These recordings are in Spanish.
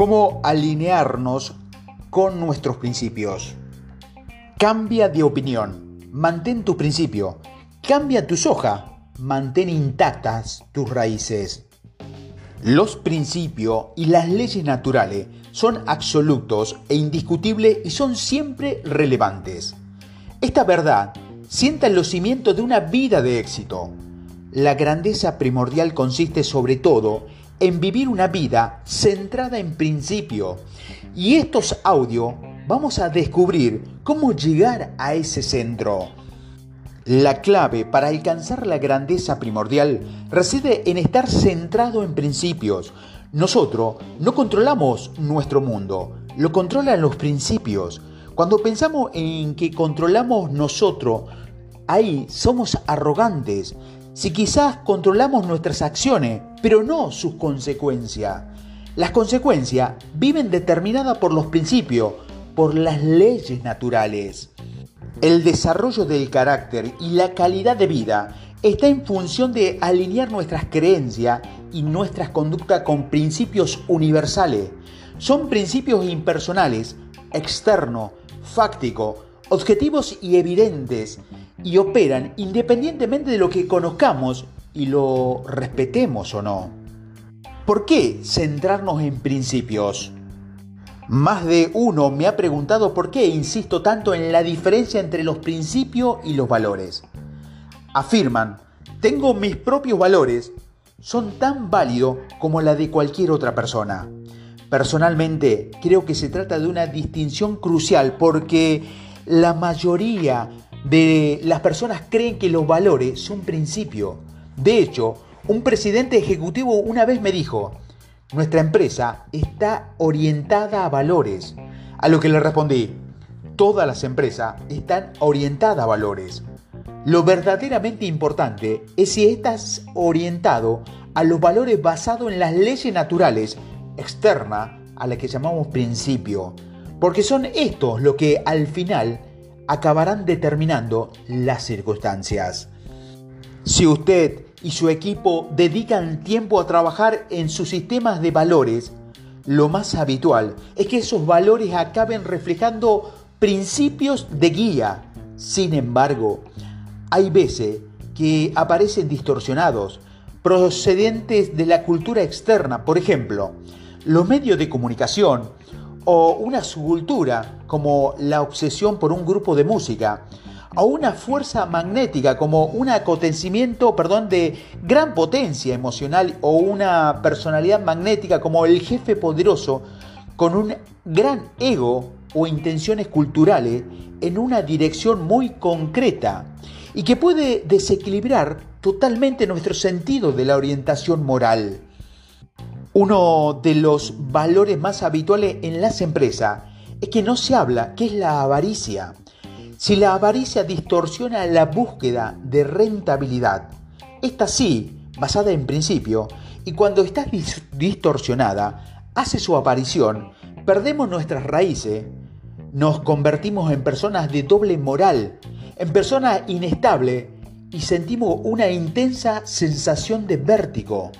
cómo alinearnos con nuestros principios. Cambia de opinión, mantén tu principio, cambia tu soja, mantén intactas tus raíces. Los principios y las leyes naturales son absolutos e indiscutibles y son siempre relevantes. Esta verdad sienta en los cimientos de una vida de éxito. La grandeza primordial consiste sobre todo en vivir una vida centrada en principio. Y estos audios vamos a descubrir cómo llegar a ese centro. La clave para alcanzar la grandeza primordial reside en estar centrado en principios. Nosotros no controlamos nuestro mundo, lo controlan los principios. Cuando pensamos en que controlamos nosotros, ahí somos arrogantes, si quizás controlamos nuestras acciones, pero no sus consecuencias. Las consecuencias viven determinadas por los principios, por las leyes naturales. El desarrollo del carácter y la calidad de vida está en función de alinear nuestras creencias y nuestras conductas con principios universales. Son principios impersonales, externos, fácticos, objetivos y evidentes y operan independientemente de lo que conozcamos y lo respetemos o no. ¿Por qué centrarnos en principios? Más de uno me ha preguntado por qué insisto tanto en la diferencia entre los principios y los valores. Afirman, tengo mis propios valores, son tan válidos como la de cualquier otra persona. Personalmente creo que se trata de una distinción crucial porque la mayoría de las personas creen que los valores son principios. De hecho, un presidente ejecutivo una vez me dijo, nuestra empresa está orientada a valores. A lo que le respondí, todas las empresas están orientadas a valores. Lo verdaderamente importante es si estás orientado a los valores basados en las leyes naturales externas a las que llamamos principio, porque son estos lo que al final acabarán determinando las circunstancias. Si usted y su equipo dedican tiempo a trabajar en sus sistemas de valores, lo más habitual es que esos valores acaben reflejando principios de guía. Sin embargo, hay veces que aparecen distorsionados, procedentes de la cultura externa. Por ejemplo, los medios de comunicación o una subcultura como la obsesión por un grupo de música, o una fuerza magnética como un acontecimiento, perdón, de gran potencia emocional o una personalidad magnética como el jefe poderoso con un gran ego o intenciones culturales en una dirección muy concreta y que puede desequilibrar totalmente nuestro sentido de la orientación moral. Uno de los valores más habituales en las empresas es que no se habla, que es la avaricia. Si la avaricia distorsiona la búsqueda de rentabilidad, esta sí, basada en principio, y cuando está distorsionada, hace su aparición, perdemos nuestras raíces, nos convertimos en personas de doble moral, en personas inestables y sentimos una intensa sensación de vértigo.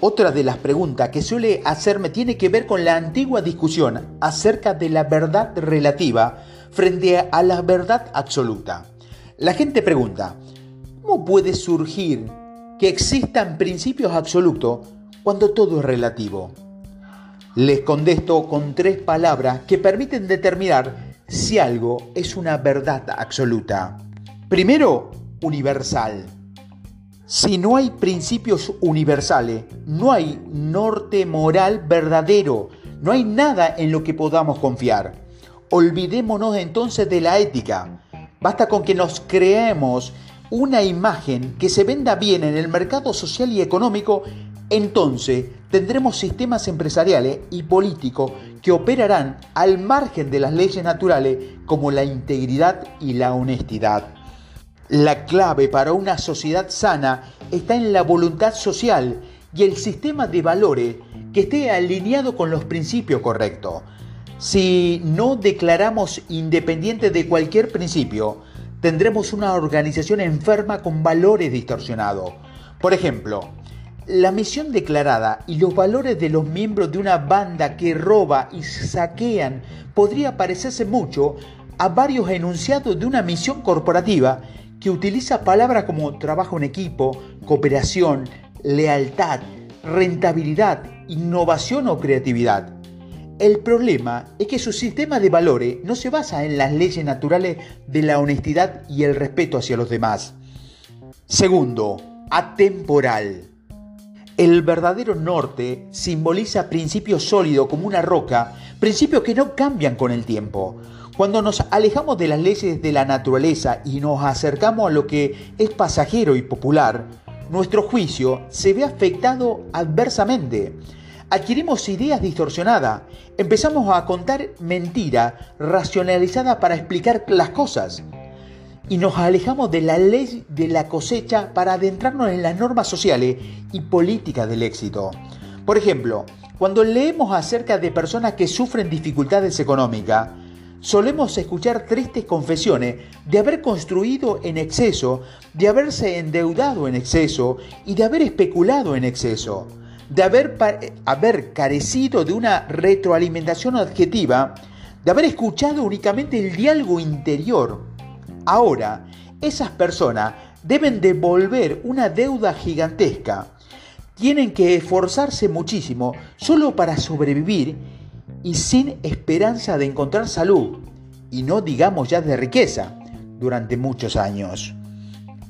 Otra de las preguntas que suele hacerme tiene que ver con la antigua discusión acerca de la verdad relativa frente a la verdad absoluta. La gente pregunta, ¿cómo puede surgir que existan principios absolutos cuando todo es relativo? Les contesto con tres palabras que permiten determinar si algo es una verdad absoluta. Primero, universal. Si no hay principios universales, no hay norte moral verdadero, no hay nada en lo que podamos confiar. Olvidémonos entonces de la ética. Basta con que nos creemos una imagen que se venda bien en el mercado social y económico, entonces tendremos sistemas empresariales y políticos que operarán al margen de las leyes naturales como la integridad y la honestidad. La clave para una sociedad sana está en la voluntad social y el sistema de valores que esté alineado con los principios correctos. Si no declaramos independiente de cualquier principio, tendremos una organización enferma con valores distorsionados. Por ejemplo, la misión declarada y los valores de los miembros de una banda que roba y saquean podría parecerse mucho a varios enunciados de una misión corporativa que utiliza palabras como trabajo en equipo, cooperación, lealtad, rentabilidad, innovación o creatividad. El problema es que su sistema de valores no se basa en las leyes naturales de la honestidad y el respeto hacia los demás. Segundo, atemporal. El verdadero norte simboliza principios sólidos como una roca, principios que no cambian con el tiempo. Cuando nos alejamos de las leyes de la naturaleza y nos acercamos a lo que es pasajero y popular, nuestro juicio se ve afectado adversamente adquirimos ideas distorsionadas, empezamos a contar mentira racionalizada para explicar las cosas y nos alejamos de la ley de la cosecha para adentrarnos en las normas sociales y políticas del éxito. Por ejemplo, cuando leemos acerca de personas que sufren dificultades económicas, solemos escuchar tristes confesiones de haber construido en exceso, de haberse endeudado en exceso y de haber especulado en exceso de haber, carecido de una retroalimentación adjetiva, de haber escuchado únicamente el diálogo interior. Ahora, esas personas deben devolver una deuda gigantesca. Tienen que esforzarse muchísimo solo para sobrevivir y sin esperanza de encontrar salud, y no digamos ya de riqueza, durante muchos años.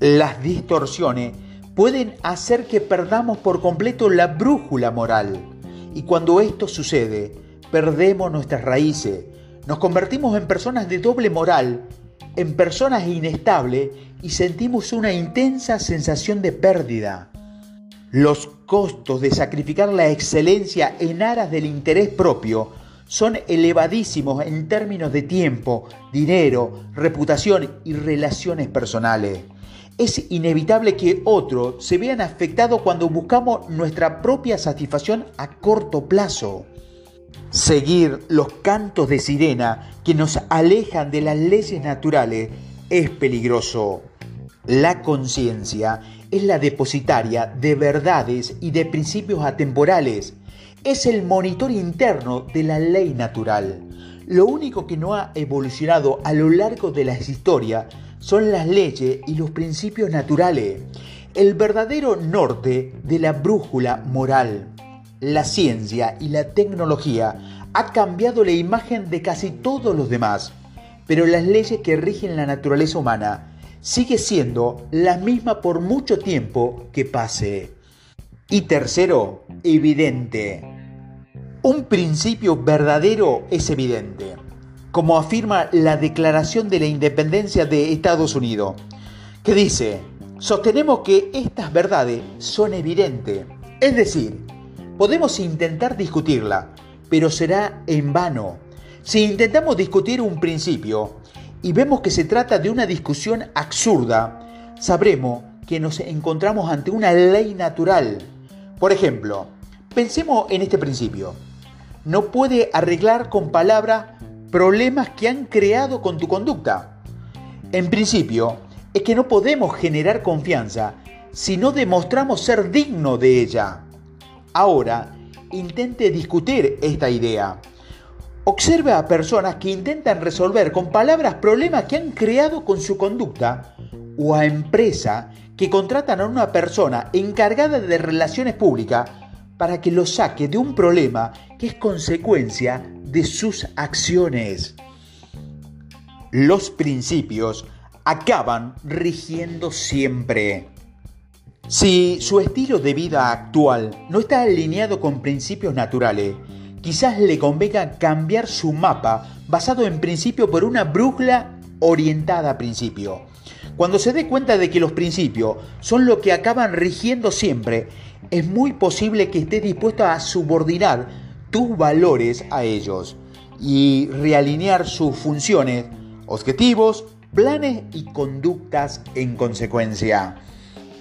Las distorsiones pueden hacer que perdamos por completo la brújula moral. Y cuando esto sucede, perdemos nuestras raíces, nos convertimos en personas de doble moral, en personas inestables y sentimos una intensa sensación de pérdida. Los costos de sacrificar la excelencia en aras del interés propio son elevadísimos en términos de tiempo, dinero, reputación y relaciones personales es inevitable que otros se vean afectados cuando buscamos nuestra propia satisfacción a corto plazo. Seguir los cantos de sirena que nos alejan de las leyes naturales es peligroso. La conciencia es la depositaria de verdades y de principios atemporales. Es el monitor interno de la ley natural. Lo único que no ha evolucionado a lo largo de la historia son las leyes y los principios naturales, el verdadero norte de la brújula moral. La ciencia y la tecnología ha cambiado la imagen de casi todos los demás, pero las leyes que rigen la naturaleza humana sigue siendo la misma por mucho tiempo que pase. Y tercero, evidente. Un principio verdadero es evidente como afirma la Declaración de la Independencia de Estados Unidos, que dice, sostenemos que estas verdades son evidentes. Es decir, podemos intentar discutirla, pero será en vano. Si intentamos discutir un principio y vemos que se trata de una discusión absurda, sabremos que nos encontramos ante una ley natural. Por ejemplo, pensemos en este principio. No puede arreglar con palabras problemas que han creado con tu conducta. En principio, es que no podemos generar confianza si no demostramos ser digno de ella. Ahora, intente discutir esta idea. Observe a personas que intentan resolver con palabras problemas que han creado con su conducta o a empresas que contratan a una persona encargada de relaciones públicas para que lo saque de un problema que es consecuencia de sus acciones. Los principios acaban rigiendo siempre. Si su estilo de vida actual no está alineado con principios naturales, quizás le convenga cambiar su mapa basado en principio por una brújula orientada a principio. Cuando se dé cuenta de que los principios son lo que acaban rigiendo siempre, es muy posible que esté dispuesto a subordinar tus valores a ellos y realinear sus funciones, objetivos, planes y conductas en consecuencia.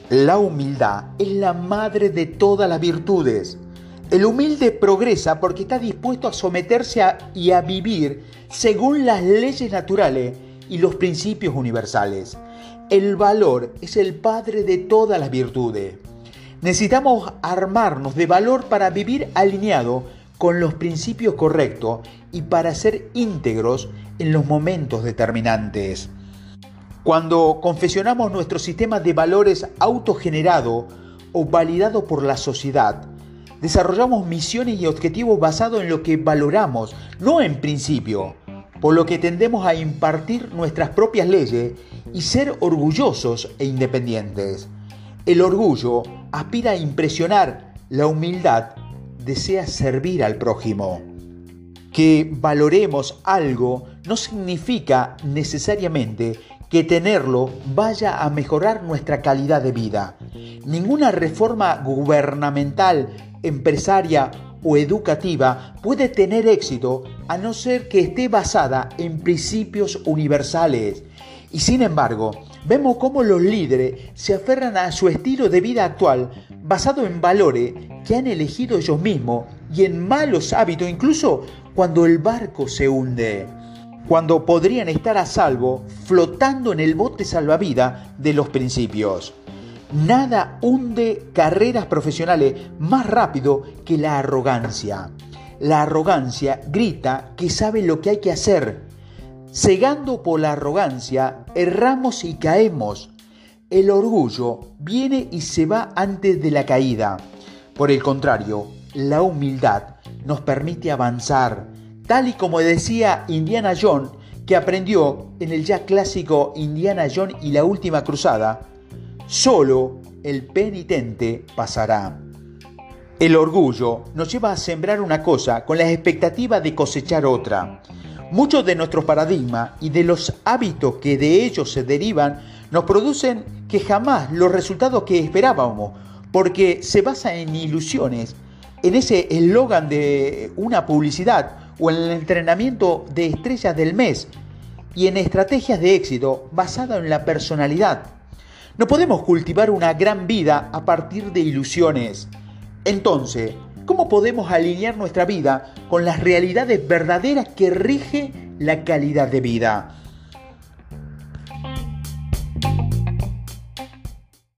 La humildad es la madre de todas las virtudes. El humilde progresa porque está dispuesto a someterse y a vivir según las leyes naturales y los principios universales. El valor es el padre de todas las virtudes. Necesitamos armarnos de valor para vivir alineado con los principios correctos y para ser íntegros en los momentos determinantes. Cuando confesionamos nuestro sistema de valores autogenerado o validado por la sociedad, desarrollamos misiones y objetivos basados en lo que valoramos, no en principio, por lo que tendemos a impartir nuestras propias leyes y ser orgullosos e independientes. El orgullo aspira a impresionar, la humildad desea servir al prójimo. Que valoremos algo no significa necesariamente que tenerlo vaya a mejorar nuestra calidad de vida. Ninguna reforma gubernamental, empresaria o educativa puede tener éxito a no ser que esté basada en principios universales. Y sin embargo, vemos cómo los líderes se aferran a su estilo de vida actual basado en valores que han elegido ellos mismos y en malos hábitos, incluso cuando el barco se hunde, cuando podrían estar a salvo flotando en el bote salvavidas de los principios. Nada hunde carreras profesionales más rápido que la arrogancia. La arrogancia grita que sabe lo que hay que hacer. Cegando por la arrogancia, erramos y caemos. El orgullo viene y se va antes de la caída. Por el contrario, la humildad nos permite avanzar, tal y como decía Indiana Jones, que aprendió en el ya clásico Indiana Jones y la Última Cruzada, Solo el penitente pasará. El orgullo nos lleva a sembrar una cosa con la expectativa de cosechar otra. Muchos de nuestros paradigmas y de los hábitos que de ellos se derivan nos producen que jamás los resultados que esperábamos, porque se basa en ilusiones, en ese eslogan de una publicidad o en el entrenamiento de estrellas del mes y en estrategias de éxito basadas en la personalidad. No podemos cultivar una gran vida a partir de ilusiones. Entonces, ¿cómo podemos alinear nuestra vida con las realidades verdaderas que rige la calidad de vida?